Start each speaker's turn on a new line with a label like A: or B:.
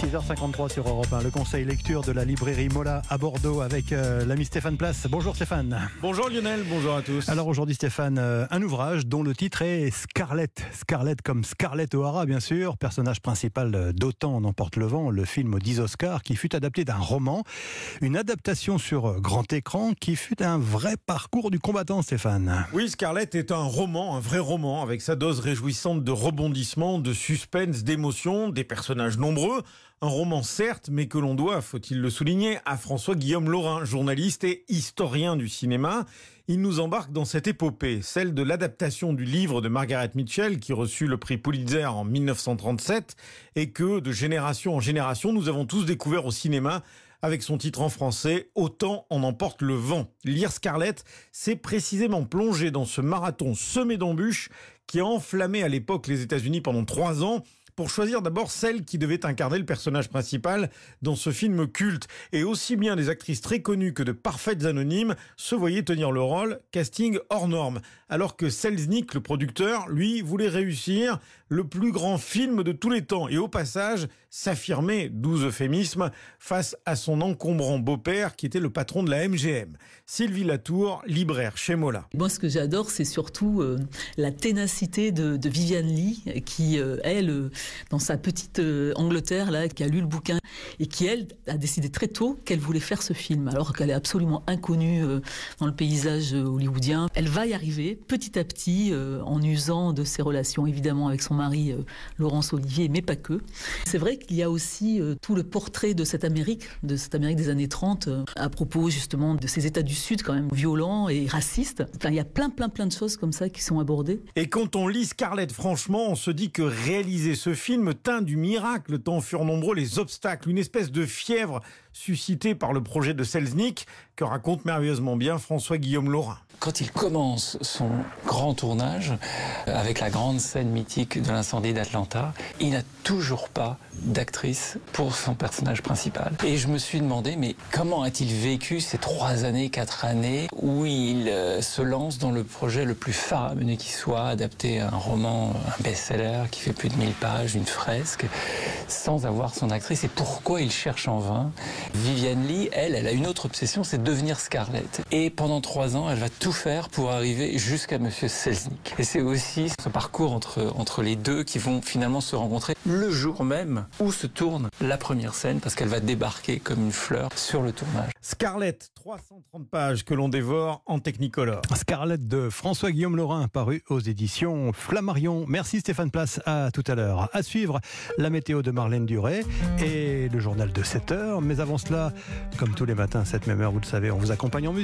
A: 6h53 sur Europe 1, le conseil lecture de la librairie Mola à Bordeaux avec euh, l'ami Stéphane Place. Bonjour Stéphane.
B: Bonjour Lionel, bonjour à tous.
A: Alors aujourd'hui Stéphane, euh, un ouvrage dont le titre est Scarlett. Scarlett comme Scarlett O'Hara bien sûr, personnage principal d'Autant n'emporte le vent, le film aux 10 Oscars qui fut adapté d'un roman, une adaptation sur grand écran qui fut un vrai parcours du combattant Stéphane.
B: Oui, Scarlett est un roman, un vrai roman avec sa dose réjouissante de rebondissements, de suspense, d'émotions, des personnages nombreux. Un roman certes, mais que l'on doit, faut-il le souligner, à François-Guillaume Laurin, journaliste et historien du cinéma. Il nous embarque dans cette épopée, celle de l'adaptation du livre de Margaret Mitchell qui reçut le prix Pulitzer en 1937 et que de génération en génération nous avons tous découvert au cinéma avec son titre en français Autant en emporte le vent. Lire Scarlett, c'est précisément plonger dans ce marathon semé d'embûches qui a enflammé à l'époque les États-Unis pendant trois ans pour choisir d'abord celle qui devait incarner le personnage principal dans ce film culte. Et aussi bien des actrices très connues que de parfaites anonymes se voyaient tenir le rôle, casting hors norme. Alors que Selznick, le producteur, lui, voulait réussir le plus grand film de tous les temps et au passage s'affirmer, doux euphémisme, face à son encombrant beau-père qui était le patron de la MGM. Sylvie Latour, libraire chez Mola.
C: Moi, ce que j'adore, c'est surtout euh, la ténacité de, Viviane Lee, qui, euh, elle, euh, dans sa petite euh, Angleterre, là, qui a lu le bouquin et qui, elle, a décidé très tôt qu'elle voulait faire ce film, alors qu'elle est absolument inconnue euh, dans le paysage euh, hollywoodien. Elle va y arriver petit à petit en usant de ses relations, évidemment, avec son mari Laurence Olivier, mais pas que. C'est vrai qu'il y a aussi tout le portrait de cette Amérique, de cette Amérique des années 30, à propos justement de ces États du Sud quand même violents et racistes. Enfin, il y a plein, plein, plein de choses comme ça qui sont abordées.
B: Et quand on lit Scarlett, franchement, on se dit que réaliser ce film teint du miracle, tant furent nombreux les obstacles, une espèce de fièvre suscitée par le projet de Selznick que raconte merveilleusement bien François-Guillaume Laurin.
D: Quand il commence son grand tournage, avec la grande scène mythique de l'incendie d'Atlanta, il n'a toujours pas d'actrice pour son personnage principal. Et je me suis demandé, mais comment a-t-il vécu ces trois années, quatre années, où il euh, se lance dans le projet le plus faramineux qui soit, adapter un roman, un best-seller qui fait plus de 1000 pages, une fresque, sans avoir son actrice, et pourquoi il cherche en vain? Viviane Lee, elle, elle a une autre obsession, c'est devenir Scarlett. Et pendant trois ans, elle va tout faire pour arriver jusqu'à Monsieur Selznick. Et c'est aussi ce parcours entre, entre les deux qui vont finalement se rencontrer le jour même où se tourne la première scène, parce qu'elle va débarquer comme une fleur sur le tournage.
B: Scarlett, 330 pages que l'on dévore en Technicolor.
A: Scarlett de François-Guillaume Laurin, paru aux éditions Flammarion. Merci Stéphane Place, à tout à l'heure. À suivre, la météo de Marlène Duré et le journal de 7 heures. Mais avant cela, comme tous les matins, à cette même heure, vous le savez, on vous accompagne en musique.